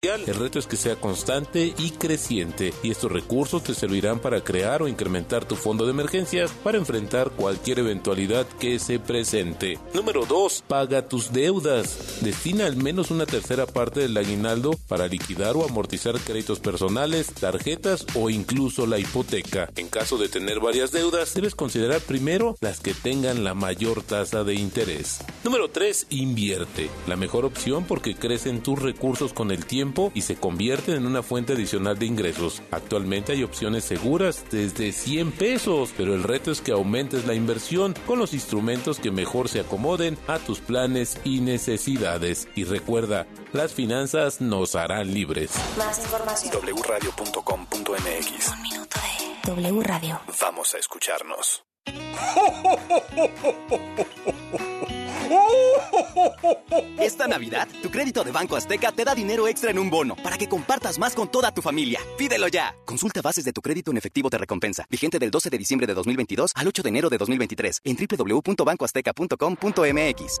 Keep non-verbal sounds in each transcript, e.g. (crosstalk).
El reto es que sea constante y creciente y estos recursos te servirán para crear o incrementar tu fondo de emergencias para enfrentar cualquier eventualidad que se presente. Número 2. Paga tus deudas. Destina al menos una tercera parte del aguinaldo para liquidar o amortizar créditos personales, tarjetas o incluso la hipoteca. En caso de tener varias deudas, debes considerar primero las que tengan la mayor tasa de interés. Número 3. Invierte. La mejor opción porque crecen tus recursos con el tiempo y se convierten en una fuente adicional de ingresos. Actualmente hay opciones seguras desde 100 pesos, pero el reto es que aumentes la inversión con los instrumentos que mejor se acomoden a tus planes y necesidades. Y recuerda, las finanzas nos harán libres. Más información. wradio.com.mx. Un minuto de W Radio. Vamos a escucharnos. (laughs) Esta Navidad, tu crédito de Banco Azteca te da dinero extra en un bono para que compartas más con toda tu familia. Pídelo ya. Consulta bases de tu crédito en efectivo de recompensa. Vigente del 12 de diciembre de 2022 al 8 de enero de 2023 en www.bancoazteca.com.mx.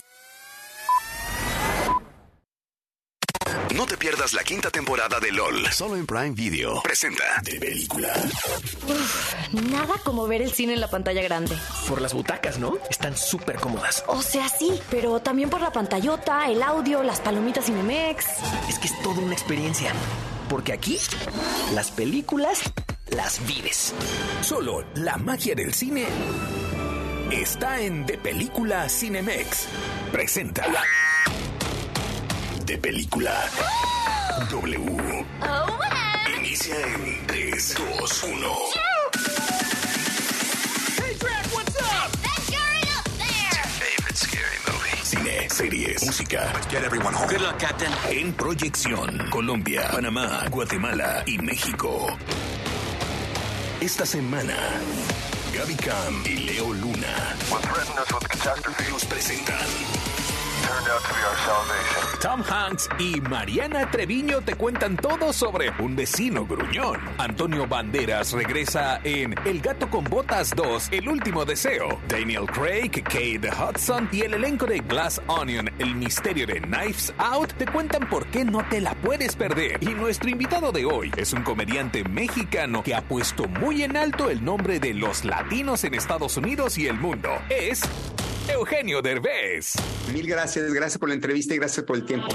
No te pierdas la quinta temporada de LOL. Solo en Prime Video. Presenta de película. Nada como ver el cine en la pantalla grande. Por las butacas, ¿no? Están súper cómodas. O sea, sí, pero también por la pantallota, el audio, las palomitas Cinemex. Es que es toda una experiencia. Porque aquí, las películas las vives. Solo la magia del cine está en De Película Cinemex. Presenta. De película. W. Inicia en 3, 2, 1. Favorite scary movie. Cine, series, música. get everyone home. Good luck, Captain. En proyección, Colombia, Panamá, Guatemala y México. Esta semana, Gaby Cam y Leo Luna nos presentan. Tom Hanks y Mariana Treviño te cuentan todo sobre un vecino gruñón. Antonio Banderas regresa en El gato con botas 2, El último deseo. Daniel Craig, Kate Hudson y el elenco de Glass Onion, El misterio de Knives Out te cuentan por qué no te la puedes perder. Y nuestro invitado de hoy es un comediante mexicano que ha puesto muy en alto el nombre de los latinos en Estados Unidos y el mundo. Es Eugenio Derbez. Mil gracias, gracias por la entrevista y gracias por el tiempo.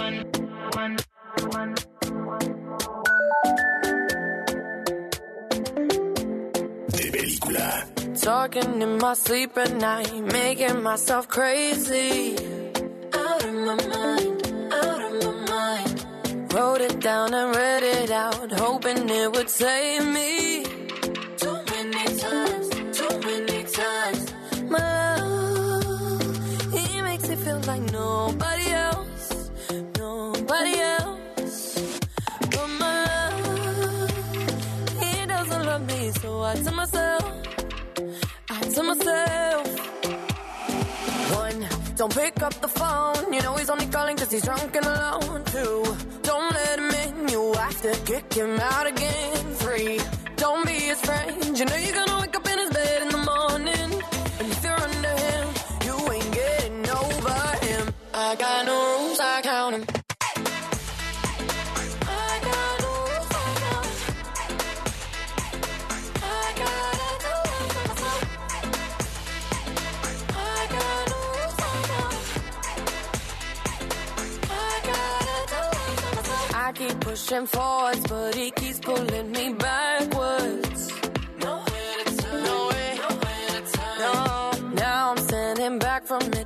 De película. Talking in my sleep at night, making myself crazy. Out of my mind, out of my mind. Wrote it down and read it out, hoping it would save me. Tell myself. I tell myself. One, don't pick up the phone. You know he's only calling cause he's drunk and alone. Two, don't let him in. You have to kick him out again. Three, don't be his friend. You know you're gonna pushing forwards, but he keeps pulling me backwards. Nowhere to turn. Nowhere to turn. No, now I'm standing back from it.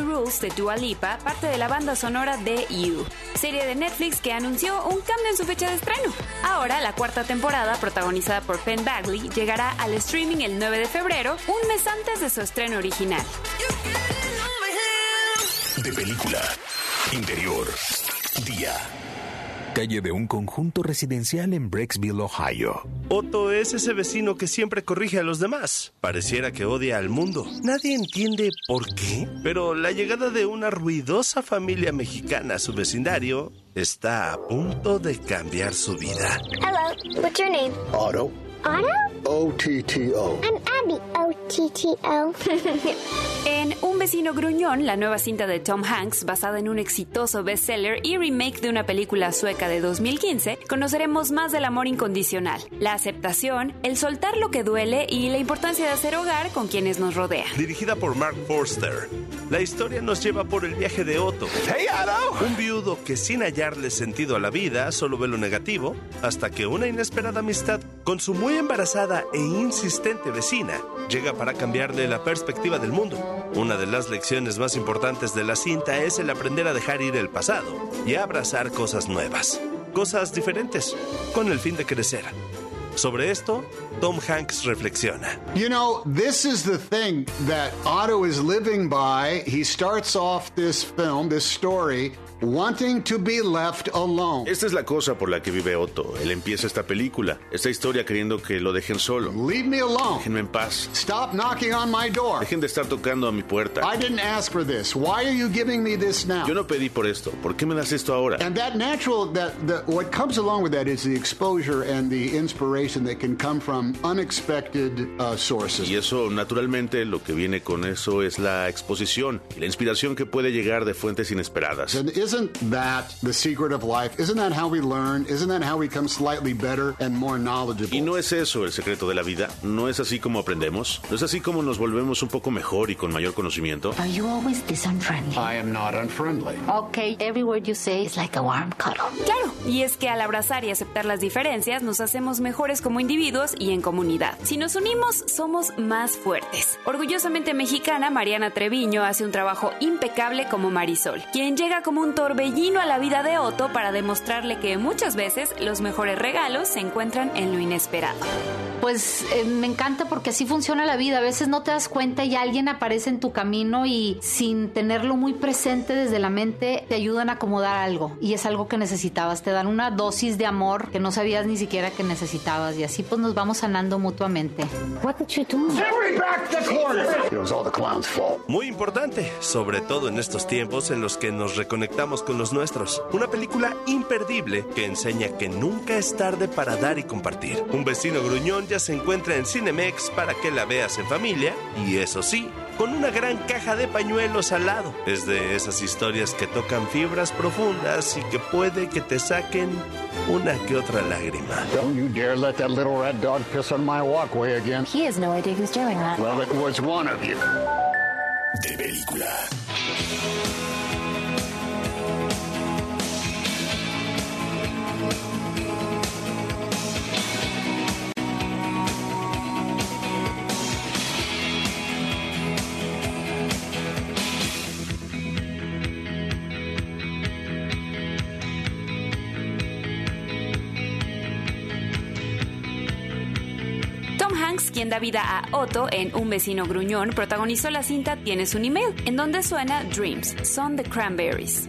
Rules de Dua Lipa, parte de la banda sonora de You, serie de Netflix que anunció un cambio en su fecha de estreno. Ahora, la cuarta temporada, protagonizada por Penn Bagley, llegará al streaming el 9 de febrero, un mes antes de su estreno original. De película. Interior. Día. Calle de un conjunto residencial en Brecksville, Ohio. Otto es ese vecino que siempre corrige a los demás. Pareciera que odia al mundo. Nadie entiende por qué, pero la llegada de una ruidosa familia mexicana a su vecindario está a punto de cambiar su vida. Hello, what's your name? Otto. Otto? O-T-T-O. I'm Abby. O-T-T-O. (laughs) En Un vecino gruñón, la nueva cinta de Tom Hanks, basada en un exitoso bestseller y remake de una película sueca de 2015, conoceremos más del amor incondicional, la aceptación, el soltar lo que duele y la importancia de hacer hogar con quienes nos rodean. Dirigida por Mark Forster, la historia nos lleva por el viaje de Otto. Hey, Otto! Un viudo que sin hallarle sentido a la vida solo ve lo negativo, hasta que una inesperada amistad con su muy embarazada e insistente vecina llega para cambiarle la perspectiva del mundo. Una de las lecciones más importantes de la cinta es el aprender a dejar ir el pasado y abrazar cosas nuevas, cosas diferentes, con el fin de crecer. Sobre esto, Tom Hanks reflexiona. You know, this is the thing that Otto is living by. He starts off this film, this story, wanting to be left alone. Esta es la cosa por la que vive Otto. Él empieza esta película, esta historia queriendo que lo dejen solo. Leave me alone. Déjenme en paz. Stop knocking on my door. Dejen de estar tocando a mi puerta. I didn't ask for this. Why are you giving me this now? Yo no pedí por esto. ¿Por qué me das esto ahora? And that natural, that the, what comes along with that is the exposure and the inspiration that can come from unexpected uh, sources. Y eso, naturalmente, lo que viene con eso es la exposición y la inspiración que puede llegar de fuentes inesperadas. And isn't that the secret of life? Isn't that how we learn? Isn't that how we become slightly better and more knowledgeable? Y no es eso el secreto de la vida. No es así como aprendemos. No es así como nos volvemos un poco mejor y con mayor conocimiento. Are you always this unfriendly? I am not unfriendly. Okay, every word you say is like a warm cuddle. Claro, y es que al abrazar y aceptar las diferencias nos hacemos mejores como individuos y en comunidad. Si nos unimos, somos más fuertes. Orgullosamente mexicana, Mariana Treviño hace un trabajo impecable como Marisol, quien llega como un torbellino a la vida de Otto para demostrarle que muchas veces los mejores regalos se encuentran en lo inesperado. Pues eh, me encanta porque así funciona la vida. A veces no te das cuenta y alguien aparece en tu camino y sin tenerlo muy presente desde la mente te ayudan a acomodar algo. Y es algo que necesitabas. Te dan una dosis de amor que no sabías ni siquiera que necesitabas. Y así pues nos vamos sanando mutuamente. What did you do? It was all the clown's fault. Muy importante, sobre todo en estos tiempos en los que nos reconectamos con los nuestros. Una película imperdible que enseña que nunca es tarde para dar y compartir. Un vecino gruñón ya se encuentra en Cinemex para que la veas en familia y eso sí, con una gran caja de pañuelos al lado. Es de esas historias que tocan fibras profundas y que puede que te saquen una que otra lágrima. Don't you dare let that little red dog piss on my walkway again. He has no idea who's doing that. Well, it was one of you. De película. Hanks, quien da vida a Otto en Un vecino gruñón, protagonizó la cinta Tienes un email, en donde suena Dreams, son The Cranberries.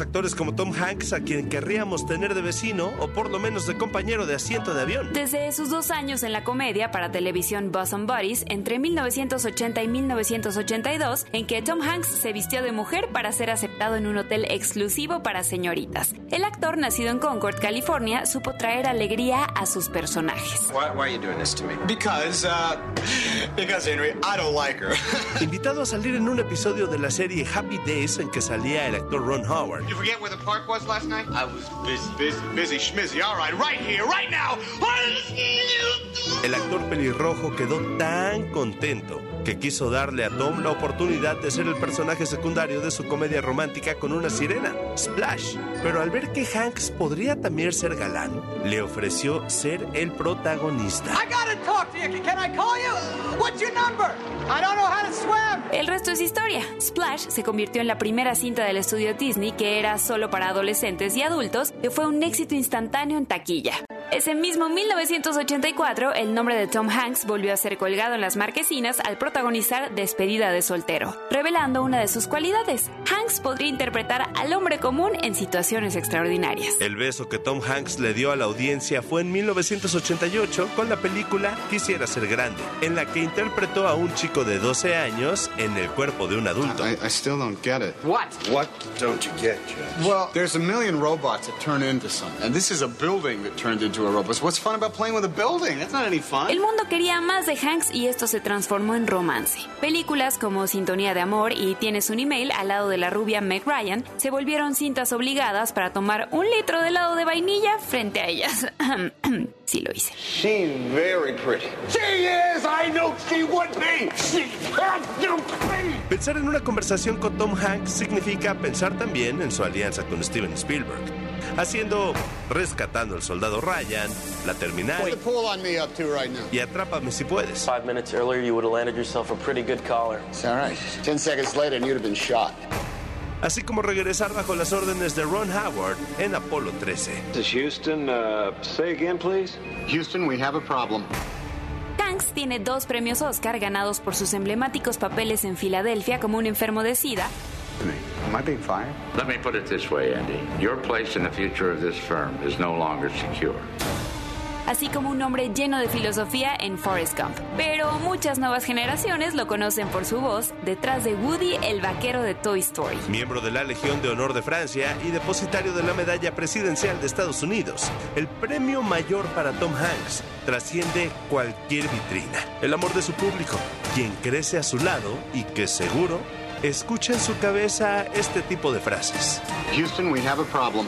Actores como Tom Hanks a quien querríamos tener de vecino o por lo menos de compañero de asiento de avión. Desde sus dos años en la comedia para televisión Bosom Buddies, entre 1980 y 1982, en que Tom Hanks se vistió de mujer para ser aceptado en un hotel exclusivo para señoritas. El actor, nacido en Concord, California, supo traer alegría a sus personajes. Why, why are you doing this to me? Because, uh, because Henry, I don't like her. (laughs) Invitado a salir en un episodio de la serie Happy Days en que salía el actor Ron Howard. You forget where the park was last night? I was busy. Busy, busy, schmizzy. All right, right here, right now. El actor pelirrojo quedó tan contento que quiso darle a Tom la oportunidad de ser el personaje secundario de su comedia romántica con una sirena, Splash. Pero al ver que Hanks podría también ser galán, le ofreció ser el protagonista. I gotta talk to you. Can I call you? What's your number? I don't know how to swim. El resto es historia. Splash se convirtió en la primera cinta del estudio Disney que era solo para adolescentes y adultos, que fue un éxito instantáneo en taquilla. Ese mismo 1984, el nombre de Tom Hanks volvió a ser colgado en las marquesinas al protagonizar Despedida de soltero, revelando una de sus cualidades. Hanks podría interpretar al hombre común en situaciones extraordinarias. El beso que Tom Hanks le dio a la audiencia fue en 1988 con la película Quisiera ser grande, en la que interpretó a un chico de 12 años en el cuerpo de un adulto. I, I still don't get it. What? What don't you get, Judge? Well, there's a million robots that turn into something. And this is a building that turned into a robot. So what's fun about playing with a building? That's not any fun. El mundo quería más de Hanks y esto se transformó en romance. Películas como Sintonía de Amor y Tienes un email al lado de la rubia Meg Ryan se volvieron cintas obligadas para tomar un litro de helado de vainilla frente a ellas. (clears throat) sí lo hice. She's very pretty. She is! I knew she would be! She had to be! Pensar en una conversación con Tom Hanks significa pensar también en su alianza con Steven Spielberg, haciendo Rescatando al Soldado Ryan, La Terminal y Atrápame si puedes. Five minutes earlier, you would have landed yourself a pretty good collar. It's all right. Ten seconds later, and you'd have been shot. Así como regresar bajo las órdenes de Ron Howard en Apolo 13. This is Houston. Uh, say again, please. Houston, we have a problem. Hanks tiene dos premios Oscar ganados por sus emblemáticos papeles en Filadelfia como un enfermo de SIDA Am I being fired? Let me put it this way, Andy. Your place in the future of this firm is no longer secure. así como un hombre lleno de filosofía en Forrest Gump. Pero muchas nuevas generaciones lo conocen por su voz detrás de Woody el vaquero de Toy Story. Miembro de la Legión de Honor de Francia y depositario de la Medalla Presidencial de Estados Unidos, el premio mayor para Tom Hanks trasciende cualquier vitrina. El amor de su público, quien crece a su lado y que seguro escucha en su cabeza este tipo de frases. Houston, we have a problem.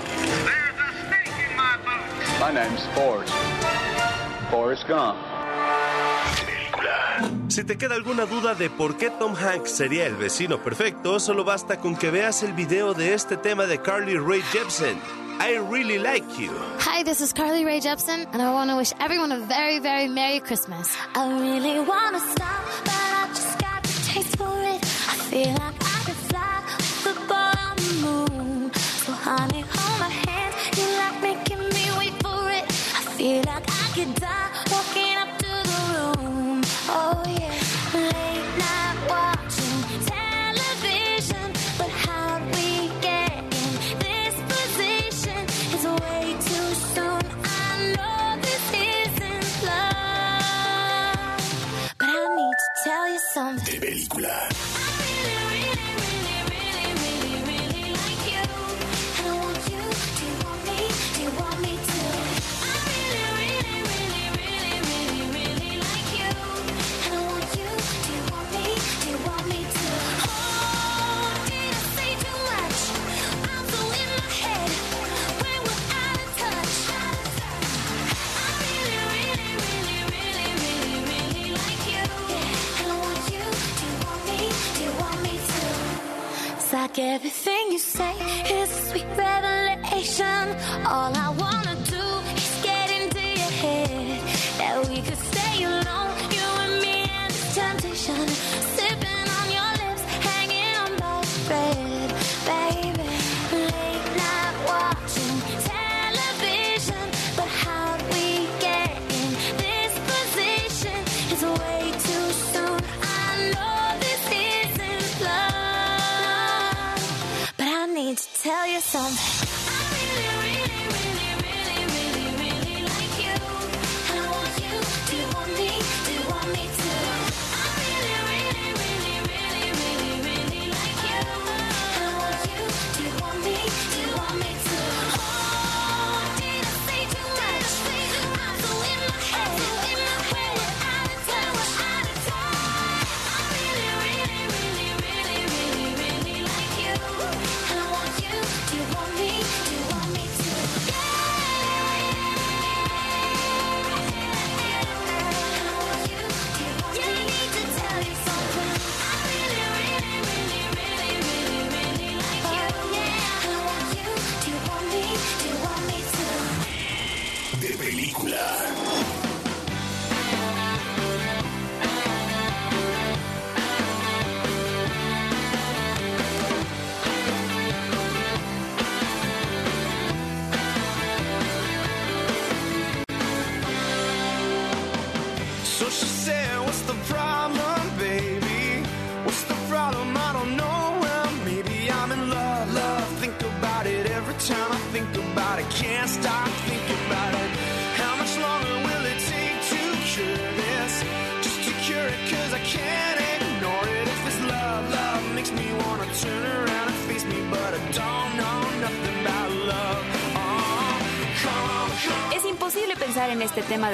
My name's Forrest. Forrest Gump. Si te queda alguna duda de por qué Tom Hanks sería el vecino perfecto, solo basta con que veas el video de este tema de Carly Rae Jepsen. I really like you. Hi, this is Carly Rae Jepsen, and I want to wish everyone a very, very Merry Christmas. I really want to stop, but I just got the taste for it. Feel like everything you say is a sweet revelation. All I wanna some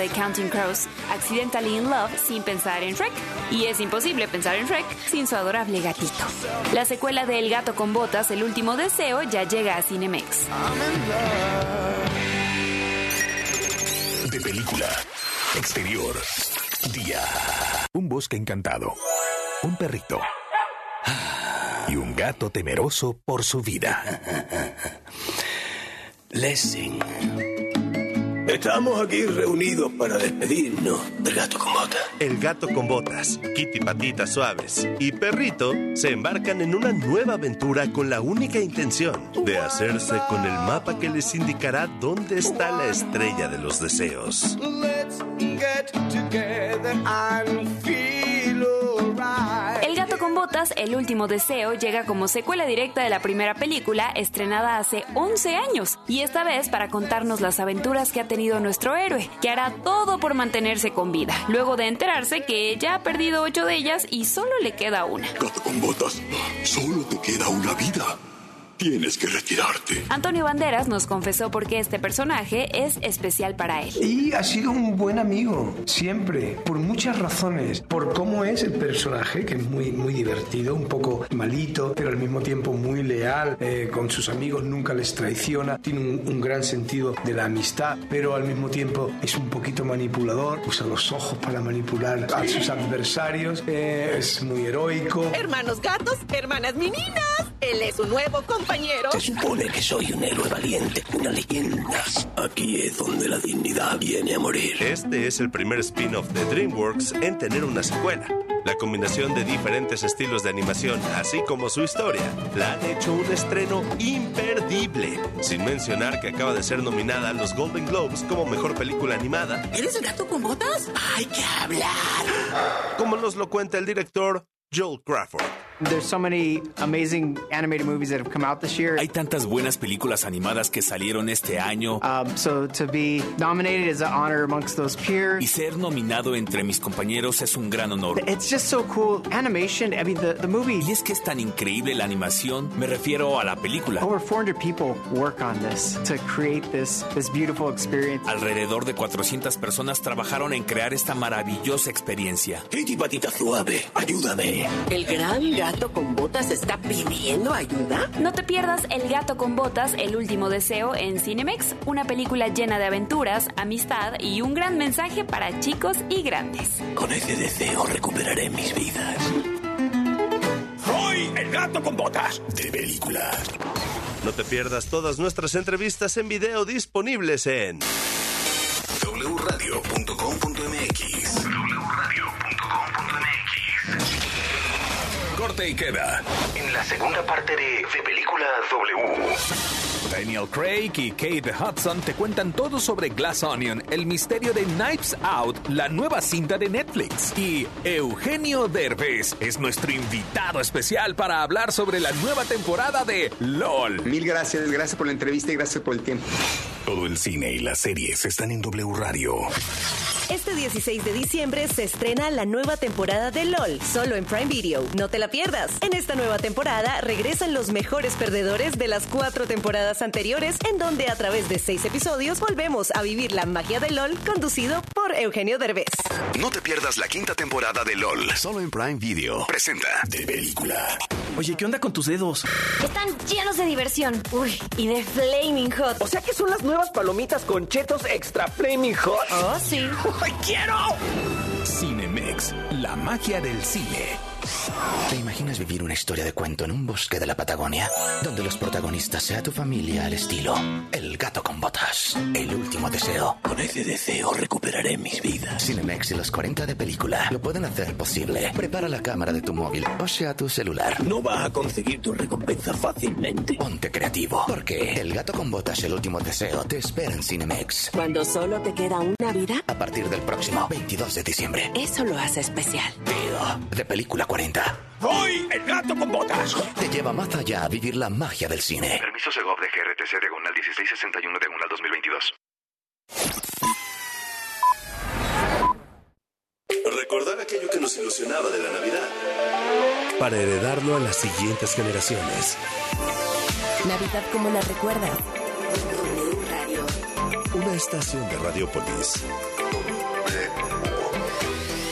de Counting Crows, Accidentally in Love, sin pensar en Shrek. Y es imposible pensar en Shrek sin su adorable gatito. La secuela de El gato con botas, El último deseo, ya llega a Cinemex. De película. Exterior. Día. Un bosque encantado. Un perrito. Y un gato temeroso por su vida. Lessing. Estamos aquí reunidos para despedirnos del gato con botas. El gato con botas, Kitty Patitas Suaves y Perrito se embarcan en una nueva aventura con la única intención de hacerse con el mapa que les indicará dónde está la estrella de los deseos. Let's get together and feel El último deseo, llega como secuela directa de la primera película, estrenada hace 11 años, y esta vez para contarnos las aventuras que ha tenido nuestro héroe, que hará todo por mantenerse con vida, luego de enterarse que ya ha perdido 8 de ellas y solo le queda una. Gato con botas, solo te queda una vida. Tienes que retirarte. Antonio Banderas nos confesó por qué este personaje es especial para él. Y ha sido un buen amigo, siempre, por muchas razones. Por cómo es el personaje, que es muy, muy divertido, un poco malito, pero al mismo tiempo muy leal, eh, con sus amigos nunca les traiciona, tiene un, un gran sentido de la amistad, pero al mismo tiempo es un poquito manipulador, usa los ojos para manipular a sus adversarios, eh, es muy heroico. Hermanos gatos, hermanas meninas. Él es un nuevo compañero. Se supone que soy un héroe valiente, una leyenda. Aquí es donde la dignidad viene a morir. Este es el primer spin-off de DreamWorks en tener una secuela. La combinación de diferentes estilos de animación, así como su historia, la han hecho un estreno imperdible. Sin mencionar que acaba de ser nominada a los Golden Globes como mejor película animada, ¿Eres el gato con botas? Hay que hablar. como nos lo cuenta el director Joel Crawford. There's so many amazing animated movies that have come out this year. Hay tantas buenas películas animadas que salieron este año. Um, so to be nominated is an honor amongst those peers. Y ser nominado entre mis compañeros es un gran honor. It's just so cool. Animation, I mean, the, the movie. Y es que es tan increíble la animación, me refiero a la película. Over 400 people work on this to create this, this beautiful experience. Alrededor de 400 personas trabajaron en crear esta maravillosa experiencia. Patita Suave, ayúdame. El gran gato con botas está pidiendo ayuda. No te pierdas El gato con botas, El último deseo en Cinemex, una película llena de aventuras, amistad y un gran mensaje para chicos y grandes. Con ese deseo recuperaré mis vidas. Soy el gato con botas. De película. No te pierdas todas nuestras entrevistas en video disponibles en En la segunda parte de De Película W. Daniel Craig y Kate Hudson te cuentan todo sobre Glass Onion, el misterio de Knives Out, la nueva cinta de Netflix. Y Eugenio Derbez es nuestro invitado especial para hablar sobre la nueva temporada de LOL. Mil gracias, gracias por la entrevista y gracias por el tiempo. Todo el cine y las series están en W Radio. Este 16 de diciembre se estrena la nueva temporada de LOL, solo en Prime Video. No te la pierdas. En esta nueva temporada regresan los mejores perdedores de las cuatro temporadas anteriores, en donde a través de seis episodios volvemos a vivir la magia de LOL, conducido por Eugenio Derbez. No te pierdas la quinta temporada de LOL, solo en Prime Video. Presenta De Película. Oye, ¿qué onda con tus dedos? Están llenos de diversión. Uy, y de Flaming Hot. O sea que son las nuevas palomitas con chetos extra Flaming Hot. Oh, sí. (laughs) ¡Ay, quiero! Cinemex, la magia del cine. ¿Te imaginas vivir una historia de cuento en un bosque de la Patagonia? Donde los protagonistas sea tu familia al estilo El gato con botas, El último deseo. Con ese deseo recuperaré mis vidas. Cinemex y los 40 de película lo pueden hacer posible. Prepara la cámara de tu móvil o sea tu celular. No vas a conseguir tu recompensa fácilmente. Ponte creativo, porque El gato con botas, El último deseo te espera en Cinemex. Cuando solo te queda una vida, A partir del próximo 22 de diciembre. eso lo hace especial. Tío, de película 40. ¡Soy el gato con botas! Te lleva más allá a vivir la magia del cine. Permiso Segov de GRTC diagonal 1661 diagonal 2022. Recordar aquello que nos ilusionaba de la Navidad. Para heredarlo a las siguientes generaciones. Navidad como la recuerdas. Una estación de Radiopolis.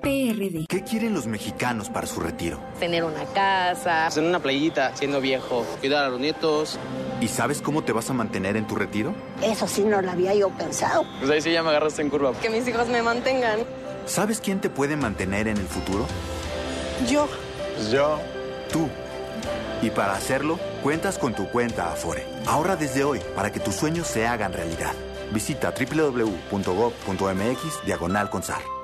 PRD. ¿Qué quieren los mexicanos para su retiro? Tener una casa. En una playita, siendo viejo, cuidar a los nietos. ¿Y sabes cómo te vas a mantener en tu retiro? Eso sí no lo había yo pensado. Pues ahí sí ya me agarraste en curva. Que mis hijos me mantengan. ¿Sabes quién te puede mantener en el futuro? Yo. Pues yo. Tú. Y para hacerlo, cuentas con tu cuenta Afore. Ahorra desde hoy para que tus sueños se hagan realidad. Visita www.gov.mx diagonal consar.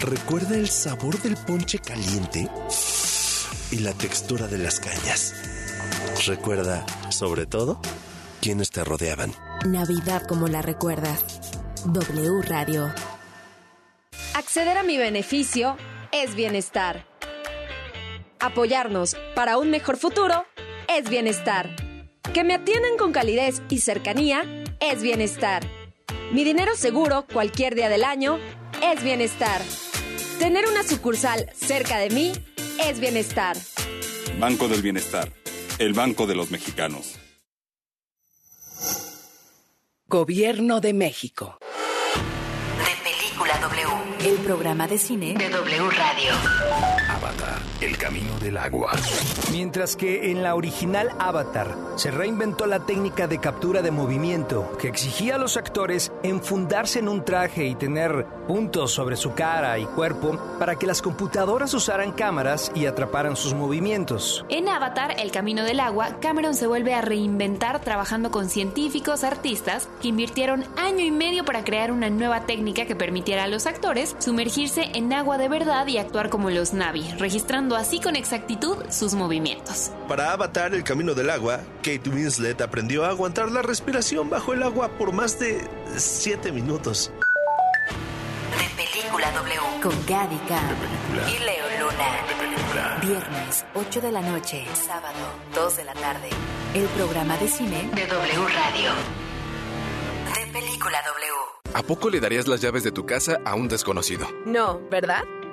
Recuerda el sabor del ponche caliente y la textura de las cañas. Recuerda, sobre todo, quienes te rodeaban. Navidad como la recuerdas. W Radio. Acceder a mi beneficio es bienestar. Apoyarnos para un mejor futuro es bienestar. Que me atiendan con calidez y cercanía es bienestar. Mi dinero seguro cualquier día del año es bienestar. Tener una sucursal cerca de mí es bienestar. Banco del Bienestar, el banco de los mexicanos. Gobierno de México. De Película W. El programa de cine de W Radio. Avatar, el camino del agua. Mientras que en la original Avatar se reinventó la técnica de captura de movimiento que exigía a los actores enfundarse en un traje y tener puntos sobre su cara y cuerpo para que las computadoras usaran cámaras y atraparan sus movimientos. En Avatar, El Camino del Agua, Cameron se vuelve a reinventar trabajando con científicos artistas que invirtieron año y medio para crear una nueva técnica que permitiera a los actores sumergirse en agua de verdad y actuar como los Navi, registrando así con exactitud sus movimientos. Para Avatar el camino del agua, Kate Winslet aprendió a aguantar la respiración bajo el agua por más de 7 minutos. De Película W. Con Gatica y Leo Luna. Viernes, 8 de la noche. Sábado, 2 de la tarde. El programa de cine de W Radio. De Película W. ¿A poco le darías las llaves de tu casa a un desconocido? No, ¿verdad?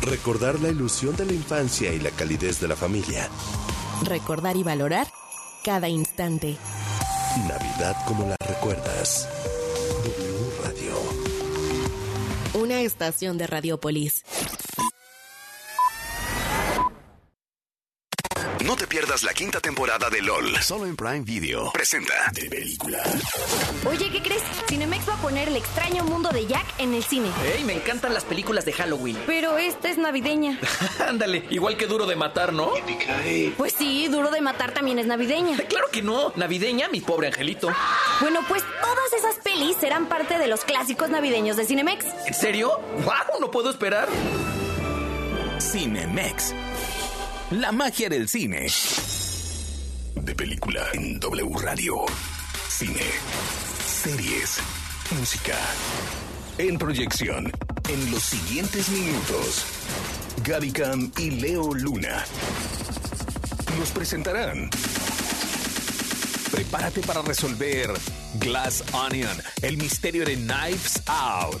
Recordar la ilusión de la infancia y la calidez de la familia. Recordar y valorar cada instante. Navidad como la recuerdas. W Radio. Una estación de Radiopolis. No te pierdas la quinta temporada de LOL, solo en Prime Video. Presenta de película. Oye, ¿qué crees? Cinemex va a poner El extraño mundo de Jack en el cine. ¡Ey! Me encantan las películas de Halloween. (laughs) Pero esta es navideña. Ándale, igual que Duro de Matar, ¿no? Pues sí, Duro de Matar también es navideña. (laughs) Claro que no. Navideña, mi pobre angelito. Bueno, pues todas esas pelis serán parte de los clásicos navideños de Cinemex. ¿En serio? ¡Wow! No puedo esperar. Cinemex. La magia del cine. De película en W Radio. Cine, series, música. En proyección, en los siguientes minutos, Gaby Cam y Leo Luna nos presentarán. Prepárate para resolver Glass Onion, el misterio de Knives Out.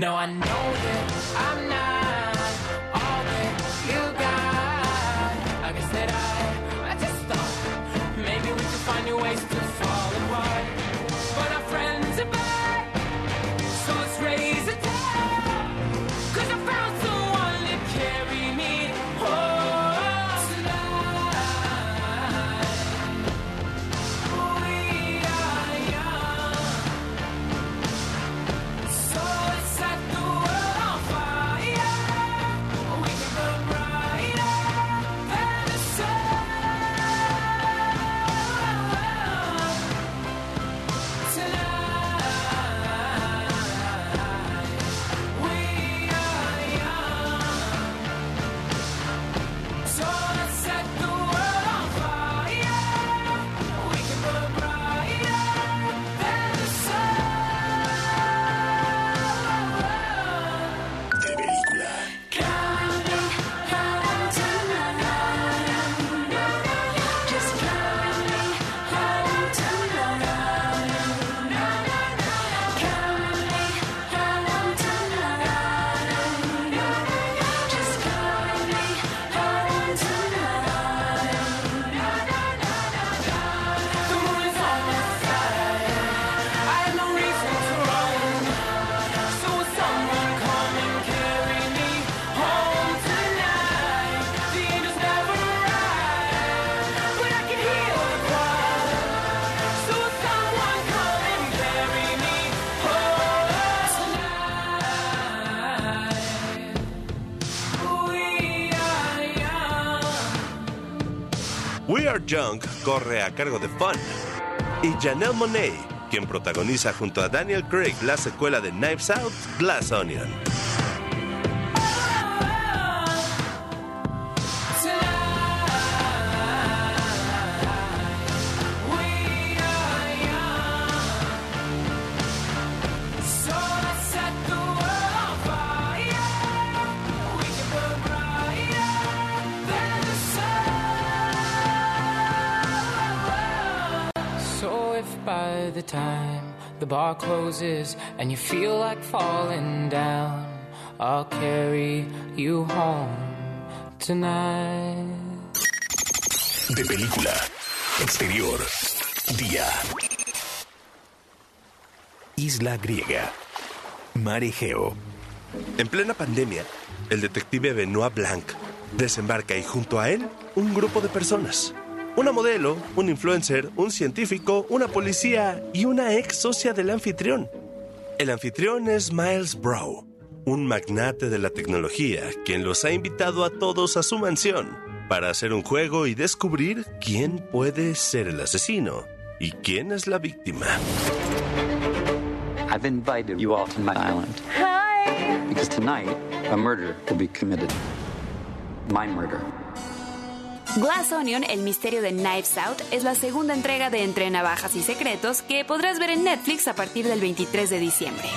Now I know that Young corre a cargo de Fun. Y Janelle Monet, quien protagoniza junto a Daniel Craig la secuela de Knives Out, Glass Onion. And you feel like falling down, I'll carry you home tonight. De película. Exterior. Día. Isla griega. Mar Egeo. En plena pandemia, el detective Benoit Blanc desembarca y junto a él un grupo de personas. Una modelo, un influencer, un científico, una policía y una ex socia del anfitrión. El anfitrión es Miles Brow, un magnate de la tecnología, quien los ha invitado a todos a su mansión para hacer un juego y descubrir quién puede ser el asesino y quién es la víctima. I've invited you all to my island. Hi! Because tonight, a murder will be committed. My murder. Glass Onion, el misterio de Knives Out, es la segunda entrega de Entre Navajas y Secretos que podrás ver en Netflix a partir del 23 de diciembre.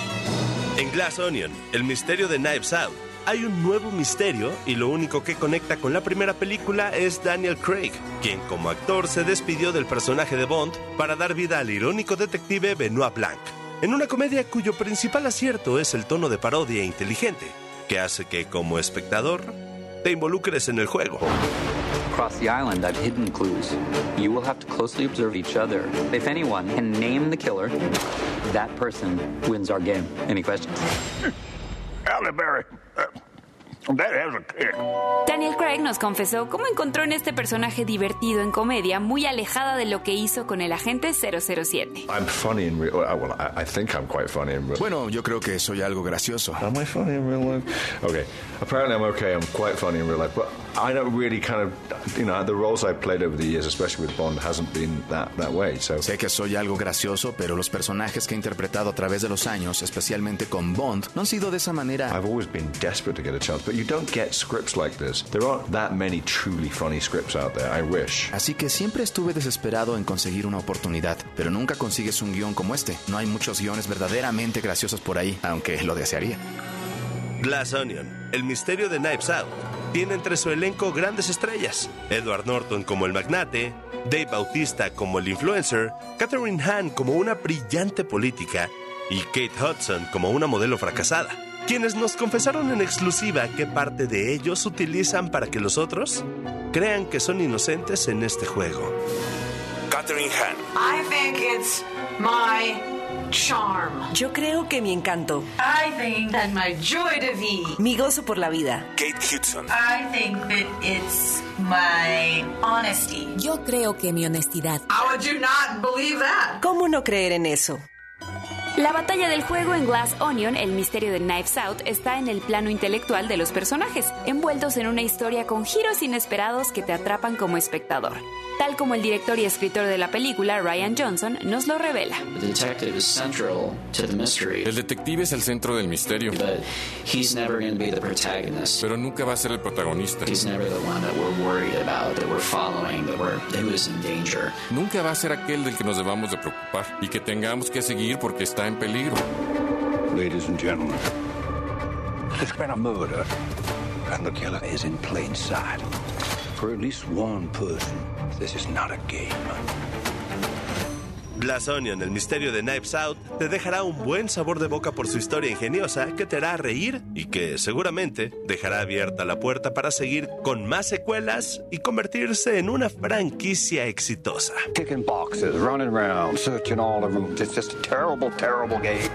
En Glass Onion, el misterio de Knives Out, hay un nuevo misterio y lo único que conecta con la primera película es Daniel Craig, quien como actor se despidió del personaje de Bond para dar vida al irónico detective Benoit Blanc, en una comedia cuyo principal acierto es el tono de parodia inteligente, que hace que como espectador te involucres en el juego. Across the island, I've hidden clues. You will have to closely observe each other. If anyone can name the killer, that person wins our game. Any questions? (laughs) Halle Berry. Uh, Daniel Craig nos confesó cómo encontró en este personaje divertido en comedia muy alejada de lo que hizo con el agente 007. I'm funny in real. Well, I, I think I'm quite funny in real. Bueno, yo creo que soy algo gracioso. Am I funny in real life? Okay. Apparently, I'm okay. I'm quite funny in real life, but I don't really kind of, you know, the roles I've played over the years, especially with Bond, hasn't been that that way. So Sé que soy algo gracioso, pero los personajes que he interpretado a través de los años, especialmente con Bond, no han sido de esa manera. I've always been desperate to get a chance, but you don't get scripts like this. There aren't that many truly funny scripts out there. I wish. Así que siempre estuve desesperado en conseguir una oportunidad, pero nunca consigues un guion como este. No hay muchos guiones verdaderamente graciosos por ahí, aunque lo desearía. Glass Onion, el misterio de Knives Out, tiene entre su elenco grandes estrellas. Edward Norton como el magnate, Dave Bautista como el influencer, Catherine Hahn como una brillante política y Kate Hudson como una modelo fracasada, quienes nos confesaron en exclusiva qué parte de ellos utilizan para que los otros crean que son inocentes en este juego. Catherine Hahn. I think it's my charm. Yo creo que mi encanto, I think that my joy de vivre. mi gozo por la vida, Kate Hudson. I think that it's my honesty. Yo creo que mi honestidad. How would you not believe that? ¿cómo no creer en eso? La batalla del juego en Glass Onion, el misterio de Knives Out, está en el plano intelectual de los personajes, envueltos en una historia con giros inesperados que te atrapan como espectador. Tal como el director y escritor de la película, Ryan Johnson, nos lo revela. El detective es el centro del misterio. Pero nunca va a ser el protagonista. He's never the one that we're worried about, that we're following, that we're who is in danger. Nunca va a ser aquel del que nos debamos de preocupar y que tengamos que seguir porque está en peligro. Ladies and gentlemen, there's been a murder, and the killer is in plain sight. For at least one person, this is not a game. Glass Onion, el misterio de Knives Out, te dejará un buen sabor de boca por su historia ingeniosa que te hará reír y que seguramente dejará abierta la puerta para seguir con más secuelas y convertirse en una franquicia exitosa. Kicking boxes, running around, searching all of them. It's just a terrible, terrible game.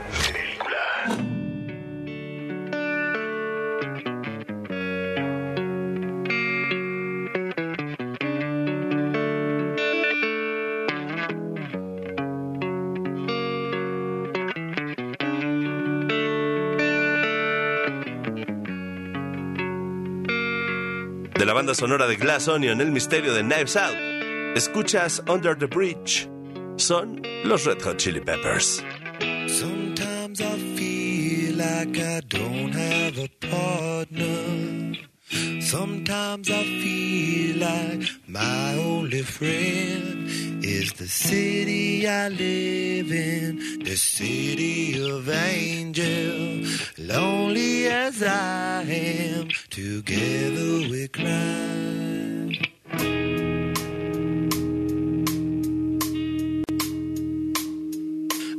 De la banda sonora de Glass Onion, el misterio de Knives Out, Escuchas Under the Bridge. Son los Red Hot Chili Peppers. Sometimes I feel like I don't have a partner. Sometimes I feel like my only friend is the city I live in, the city of angel. Lonely as I am, together we cry.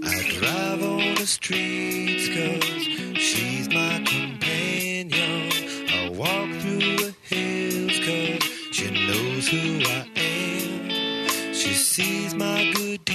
I drive on the streets cause she's my companion. I walk through the hills cause she knows who I am. Sees my good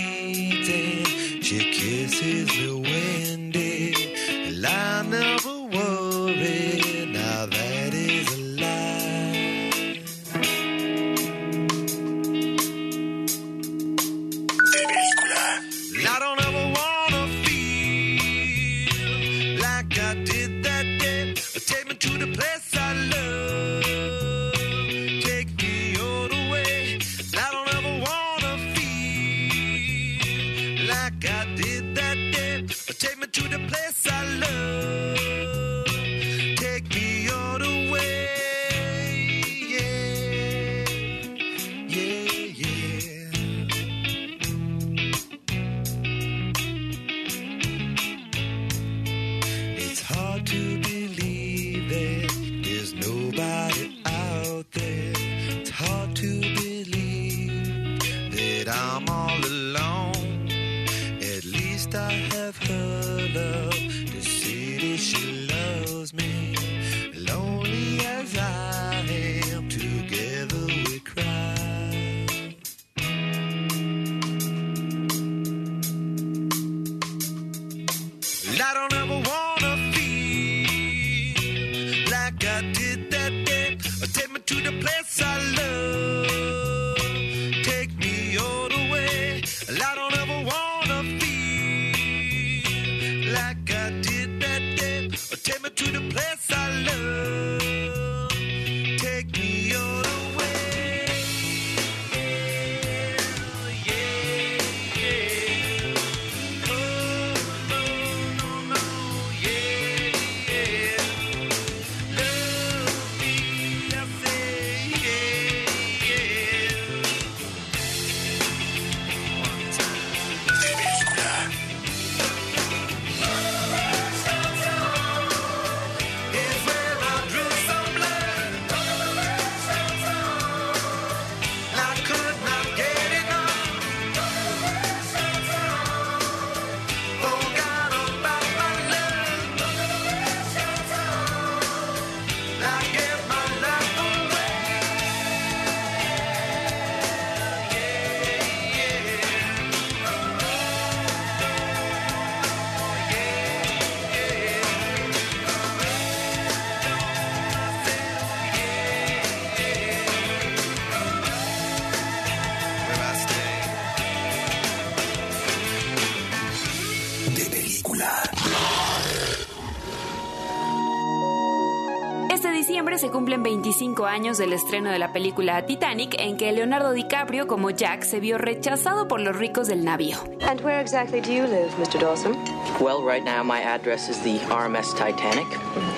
Este diciembre se cumplen 25 años del estreno de la película Titanic, en que Leonardo DiCaprio como Jack se vio rechazado por los ricos del navío. And where exactly do you live, Mr. Dawson? Well, right now my address is the RMS Titanic.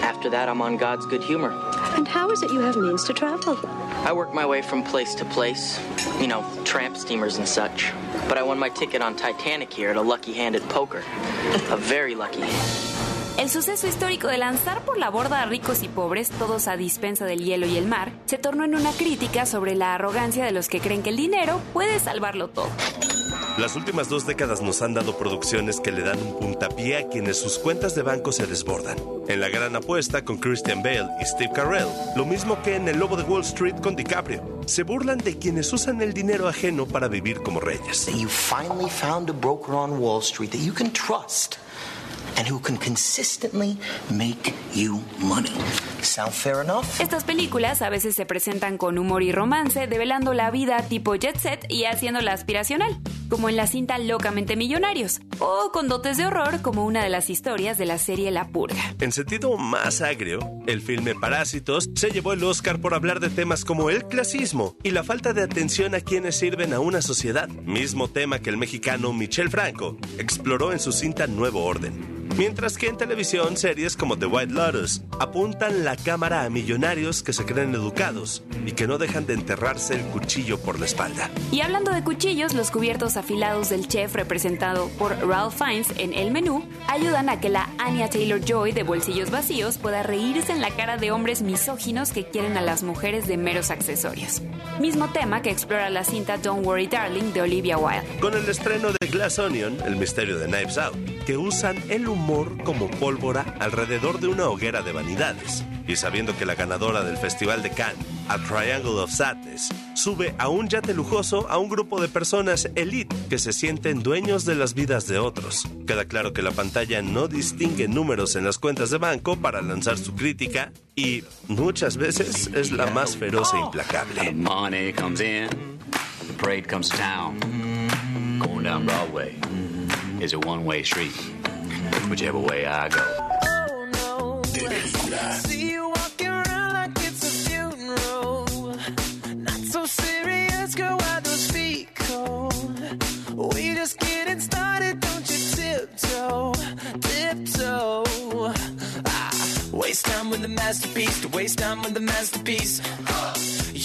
After that, I'm on God's good humor. And how is it you have means to travel? I work my way from place to place, you know, tramp steamers and such. But I won my ticket on Titanic here at a lucky hand at poker. A very lucky hand. El suceso histórico de lanzar por la borda a ricos y pobres, todos a dispensa del hielo y el mar, se tornó en una crítica sobre la arrogancia de los que creen que el dinero puede salvarlo todo. Las últimas dos décadas nos han dado producciones que le dan un puntapié a quienes sus cuentas de banco se desbordan. En La Gran Apuesta con Christian Bale y Steve Carell, lo mismo que en El Lobo de Wall Street con DiCaprio. Se burlan de quienes usan el dinero ajeno para vivir como reyes. You finally found a broker on Wall Street that you can trust and who can consistently make you money. Sound fair enough? Estas películas a veces se presentan con humor y romance, develando la vida tipo jet set y haciéndola aspiracional. como en la cinta Locamente Millonarios, o con dotes de horror, como una de las historias de la serie La Purga. En sentido más agrio, el filme Parásitos se llevó el Oscar por hablar de temas como el clasismo y la falta de atención a quienes sirven a una sociedad, mismo tema que el mexicano Michel Franco exploró en su cinta Nuevo Orden. Mm-hmm. Mientras que en televisión, series como The White Lotus apuntan la cámara a millonarios que se creen educados y que no dejan de enterrarse el cuchillo por la espalda. Y hablando de cuchillos, los cubiertos afilados del chef representado por Ralph Fiennes en El Menú ayudan a que la Anya Taylor-Joy de Bolsillos Vacíos pueda reírse en la cara de hombres misóginos que quieren a las mujeres de meros accesorios. Mismo tema que explora la cinta Don't Worry Darling de Olivia Wilde. Con el estreno de Glass Onion, el misterio de Knives Out, que usan el humor como pólvora alrededor de una hoguera de vanidades. Y sabiendo que la ganadora del Festival de Cannes, A Triangle of Sadness, sube a un yate lujoso a un grupo de personas elite que se sienten dueños de las vidas de otros. Queda claro que la pantalla no distingue números en las cuentas de banco para lanzar su crítica y muchas veces es la más feroz e implacable. Parade comes. Going down Broadway is a one-way street. Whichever way I go. Oh no. See you walking around like it's a funeral. Not so serious, girl. Why those feet cold? We just getting started, don't you. Ah, waste time with the masterpiece. To waste time with the masterpiece.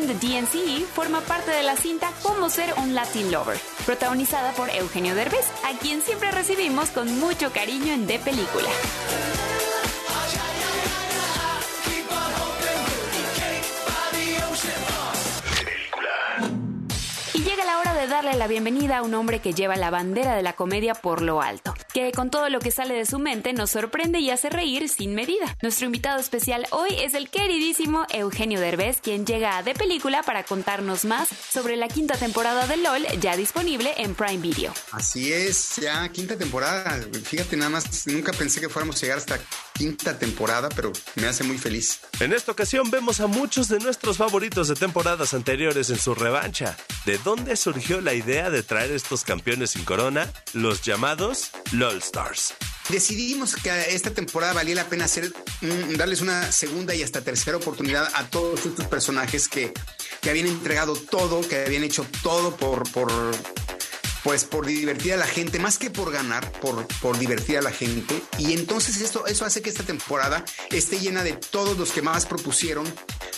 Ocean de forma parte de la cinta Cómo ser un Latin Lover, protagonizada por Eugenio Derbez, a quien siempre recibimos con mucho cariño en De Película. Y llega la hora de darle la bienvenida a un hombre que lleva la bandera de la comedia por lo alto. Que con todo lo que sale de su mente nos sorprende y hace reír sin medida. Nuestro invitado especial hoy es el queridísimo Eugenio Derbez, quien llega a De Película para contarnos más sobre la quinta temporada de LOL, ya disponible en Prime Video. Así es, ya quinta temporada. Fíjate nada más, nunca pensé que fuéramos a llegar hasta quinta temporada, pero me hace muy feliz. En esta ocasión vemos a muchos de nuestros favoritos de temporadas anteriores en su revancha. ¿De dónde surgió la idea de traer estos campeones sin corona? Los llamados LOL Stars. Decidimos que esta temporada valía la pena darles una segunda y hasta tercera oportunidad a todos estos personajes que, que habían entregado todo, que habían hecho todo por, por, pues por divertir a la gente, más que por ganar, por, por divertir a la gente. Y entonces esto, eso hace que esta temporada esté llena de todos los que más propusieron,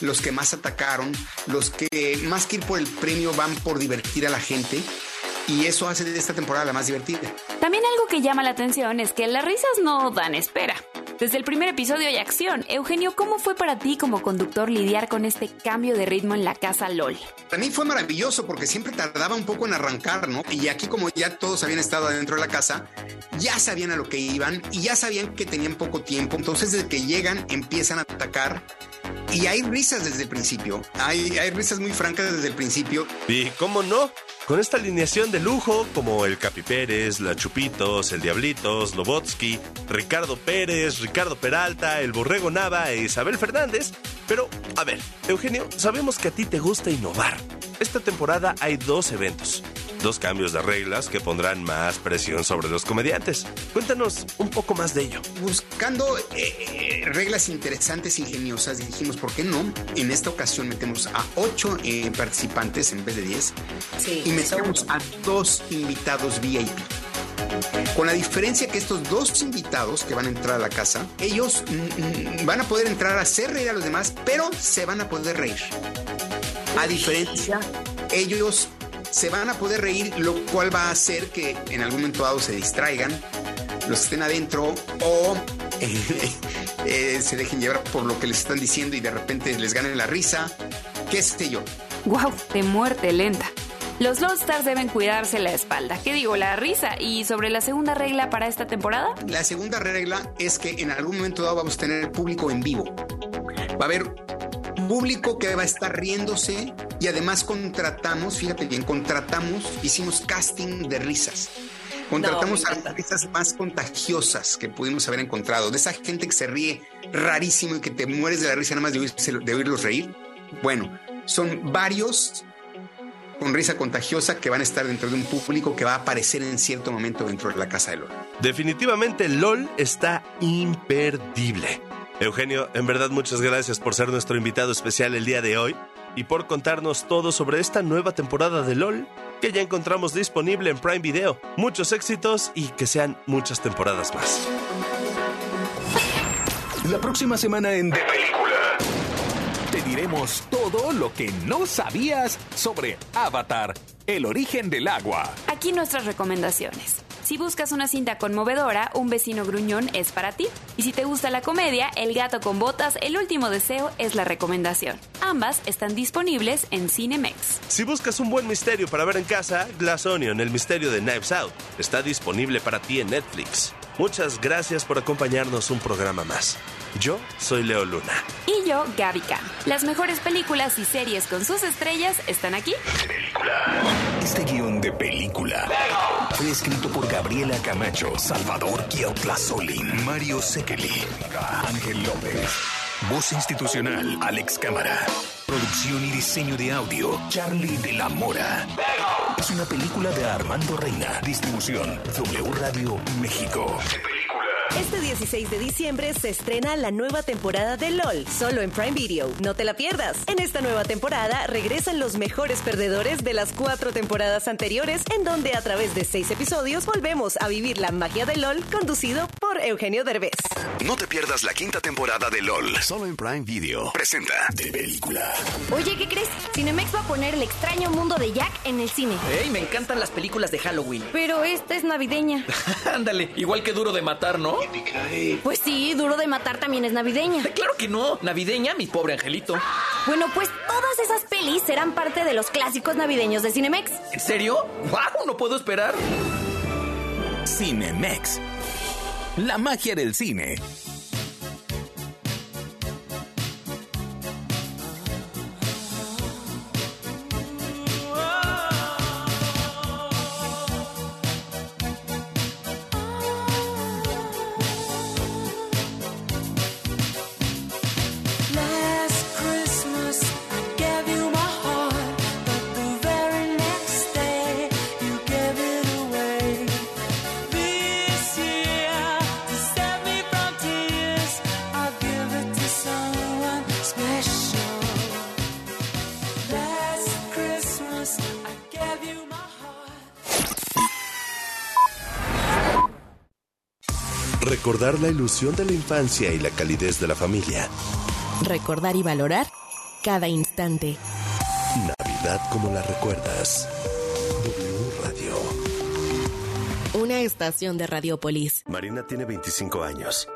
los que más atacaron, los que más que ir por el premio van por divertir a la gente. Y eso hace de esta temporada la más divertida. También algo que llama la atención es que las risas no dan espera. Desde el primer episodio hay acción. Eugenio, ¿cómo fue para ti como conductor lidiar con este cambio de ritmo en la casa LOL? Para mí fue maravilloso porque siempre tardaba un poco en arrancar, ¿no? Y aquí como ya todos habían estado adentro de la casa, ya sabían a lo que iban y ya sabían que tenían poco tiempo. Entonces desde que llegan empiezan a atacar y hay risas desde el principio. Hay, hay risas muy francas desde el principio. ¿Y cómo no? Con esta alineación de lujo, como el Capi Pérez, la Chupitos, el Diablitos, Lobotsky, Ricardo Pérez, Ricardo Peralta, el Borrego Nava e Isabel Fernández. Pero, a ver, Eugenio, sabemos que a ti te gusta innovar. Esta temporada hay dos eventos. Dos cambios de reglas que pondrán más presión sobre los comediantes. Cuéntanos un poco más de ello. Buscando eh, reglas interesantes, ingeniosas, dijimos, ¿por qué no? En esta ocasión metemos a ocho eh, participantes en vez de diez. Sí, y metemos a dos invitados VIP. Con la diferencia que estos dos invitados que van a entrar a la casa, ellos mm, mm, van a poder entrar a hacer reír a los demás, pero se van a poder reír. A diferencia, ellos se van a poder reír, lo cual va a hacer que en algún momento dado se distraigan, los estén adentro o (laughs) eh, se dejen llevar por lo que les están diciendo y de repente les ganen la risa, qué sé yo. ¡Wow! De muerte lenta. Los Lost Stars deben cuidarse la espalda. ¿Qué digo? La risa. ¿Y sobre la segunda regla para esta temporada? La segunda regla es que en algún momento dado vamos a tener público en vivo. Va a haber público que va a estar riéndose y además contratamos, fíjate bien, contratamos, hicimos casting de risas. Contratamos a las risas más contagiosas que pudimos haber encontrado, de esa gente que se ríe rarísimo y que te mueres de la risa nada más de, oírse- de oírlos reír. Bueno, son varios con risa contagiosa que van a estar dentro de un público que va a aparecer en cierto momento dentro de la casa de Lolo. Definitivamente LOL está imperdible. Eugenio, en verdad muchas gracias por ser nuestro invitado especial el día de hoy y por contarnos todo sobre esta nueva temporada de LOL que ya encontramos disponible en Prime Video. Muchos éxitos y que sean muchas temporadas más. La próxima semana en De Película te diremos todo lo que no sabías sobre Avatar, el origen del agua. Aquí nuestras recomendaciones. Si buscas una cinta conmovedora, Un vecino gruñón es para ti. Y si te gusta la comedia, El gato con botas, El último deseo es la recomendación. Ambas están disponibles en Cinemex. Si buscas un buen misterio para ver en casa, Glass Onion, el misterio de Knives Out, está disponible para ti en Netflix. Muchas gracias por acompañarnos un programa más. Yo soy Leo Luna. Y yo, Gaby Cam. Las mejores películas y series con sus estrellas están aquí. Este guion de película fue escrito por Gabriela Camacho, Salvador Solín, Mario Sekeli, Ángel López. Voz institucional, Alex Cámara. Producción y diseño de audio, Charlie de la Mora. Es una película de Armando Reina. Distribución, W Radio México. Este 16 de diciembre se estrena la nueva temporada de LOL, solo en Prime Video. No te la pierdas. En esta nueva temporada regresan los mejores perdedores de las cuatro temporadas anteriores, en donde a través de seis episodios volvemos a vivir la magia de LOL, conducido por Eugenio Derbez. No te pierdas la quinta temporada de LOL, solo en Prime Video. Presenta De Película. Oye, ¿qué crees? Cinemex va a poner el extraño mundo de Jack en el cine. ¡Ey! Me encantan las películas de Halloween. Pero esta es navideña. (laughs) Ándale, igual que Duro de Matar, ¿no? Pues sí, Duro de Matar también es navideña. Claro que no. Navideña, mi pobre angelito. Bueno, pues todas esas pelis serán parte de los clásicos navideños de Cinemex. ¿En serio? ¡Wow! No puedo esperar. Cinemex. La magia del cine. Recordar la ilusión de la infancia y la calidez de la familia. Recordar y valorar cada instante. Navidad como la recuerdas. W Radio. Una estación de Radiopolis. Marina tiene 25 años.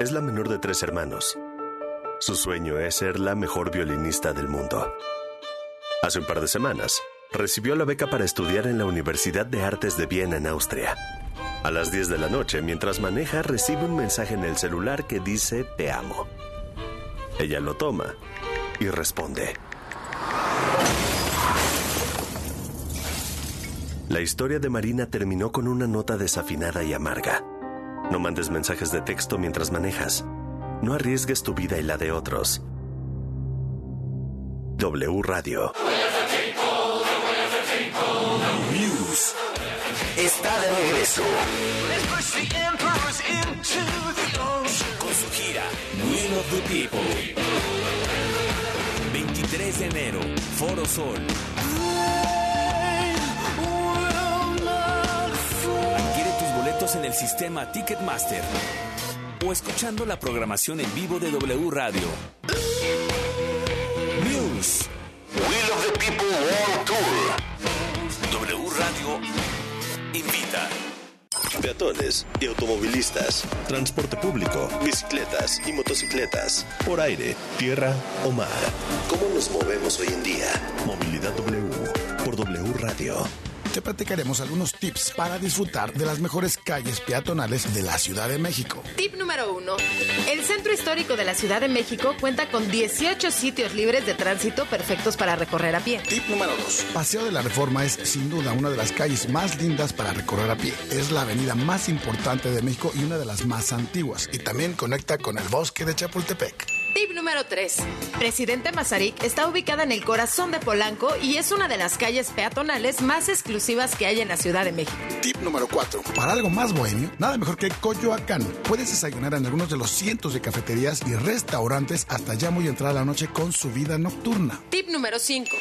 Es la menor de tres hermanos. Su sueño es ser la mejor violinista del mundo. Hace un par de semanas, recibió la beca para estudiar en la Universidad de Artes de Viena, en Austria. A las 10 de la noche, mientras maneja, recibe un mensaje en el celular que dice Te amo. Ella lo toma y responde. La historia de Marina terminó con una nota desafinada y amarga. No mandes mensajes de texto mientras manejas. No arriesgues tu vida y la de otros. W Radio. Está de regreso. Con su gira Will of the People. 23 de enero, Foro Sol. Adquiere tus boletos en el sistema Ticketmaster o escuchando la programación en vivo de W Radio. Peatones y automovilistas, transporte público, bicicletas y motocicletas, por aire, tierra o mar. ¿Cómo nos movemos hoy en día? Movilidad W por W Radio. Te platicaremos algunos tips para disfrutar de las mejores calles peatonales de la Ciudad de México. Tip número uno. El centro histórico de la Ciudad de México cuenta con 18 sitios libres de tránsito perfectos para recorrer a pie. Tip número 2. Paseo de la Reforma es sin duda una de las calles más lindas para recorrer a pie. Es la avenida más importante de México y una de las más antiguas. Y también conecta con el bosque de Chapultepec. Tip número 3. Presidente Mazarik está ubicada en el corazón de Polanco y es una de las calles peatonales más exclusivas que hay en la Ciudad de México. Tip número 4. Para algo más bohemio, nada mejor que Coyoacán. Puedes desayunar en algunos de los cientos de cafeterías y restaurantes hasta ya muy entrada la noche con su vida nocturna. Tip número 5.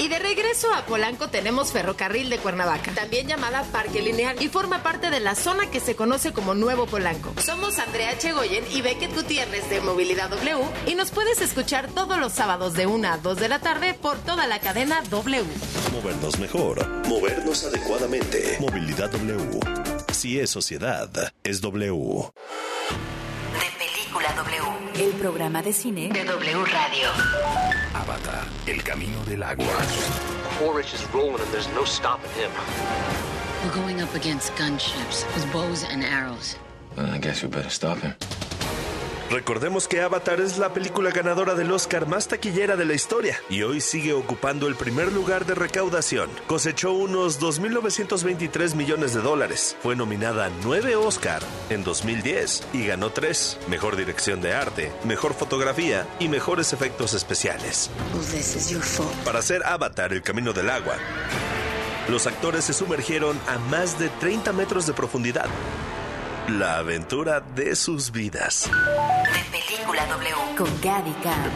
Y de regreso a Polanco tenemos Ferrocarril de Cuernavaca, también llamada Parque Lineal, y forma parte de la zona que se conoce como Nuevo Polanco. Somos Andrea Chegoyen y Beckett Gutiérrez de Movilidad W y nos puedes escuchar todos los sábados de 1 a 2 de la tarde por toda la cadena W. Movernos mejor, movernos adecuadamente. Movilidad W. Si es sociedad, es W. Película W. El programa de cine de W Radio. Avatar, el camino del agua. Is rolling and there's no stopping him. We're going up against gunships with bows and arrows. I guess we better stop him. Recordemos que Avatar es la película ganadora del Oscar más taquillera de la historia y hoy sigue ocupando el primer lugar de recaudación. Cosechó unos 2.923 millones de dólares. Fue nominada a 9 Oscar en 2010 y ganó 3. Mejor dirección de arte, mejor fotografía y mejores efectos especiales. Fault. Para hacer Avatar, el camino del agua, los actores se sumergieron a más de 30 metros de profundidad. La aventura de sus vidas. De Película W. Con Gaby Cam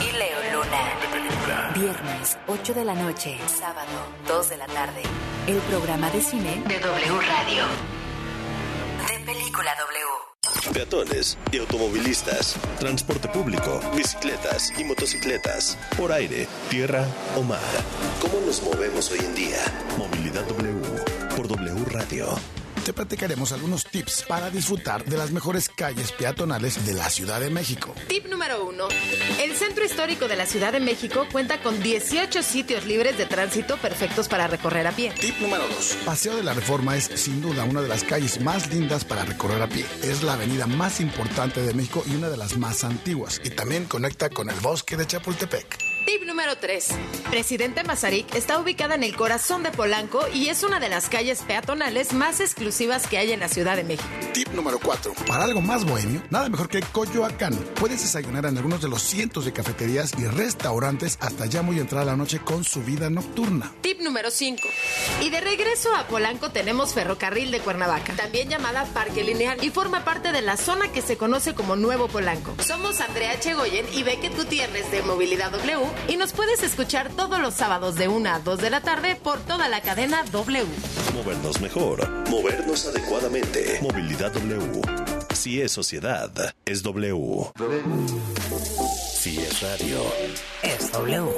y Leo Luna. Viernes, 8 de la noche. Sábado, 2 de la tarde. El programa de cine de W Radio. De Película W. Peatones y automovilistas, transporte público, bicicletas y motocicletas, por aire, tierra o mar. ¿Cómo nos movemos hoy en día? Movilidad W por W Radio. Te platicaremos algunos tips para disfrutar de las mejores calles peatonales de la Ciudad de México. Tip número uno. El centro histórico de la Ciudad de México cuenta con 18 sitios libres de tránsito perfectos para recorrer a pie. Tip número 2. Paseo de la Reforma es sin duda una de las calles más lindas para recorrer a pie. Es la avenida más importante de México y una de las más antiguas. Y también conecta con el bosque de Chapultepec. Tip número 3. Presidente Mazarik está ubicada en el corazón de Polanco y es una de las calles peatonales más exclusivas que hay en la Ciudad de México. Tip número 4. Para algo más bohemio, nada mejor que Coyoacán. Puedes desayunar en algunos de los cientos de cafeterías y restaurantes hasta ya muy entrada la noche con su vida nocturna. Tip número 5. Y de regreso a Polanco tenemos Ferrocarril de Cuernavaca, también llamada Parque Lineal, y forma parte de la zona que se conoce como Nuevo Polanco. Somos Andrea Chegoyen y Beckett Gutiérrez de Movilidad W y nos puedes escuchar todos los sábados de 1 a 2 de la tarde por toda la cadena W. Movernos mejor, movernos adecuadamente. Movilidad W. Si es sociedad, es W. Si es radio, Es W.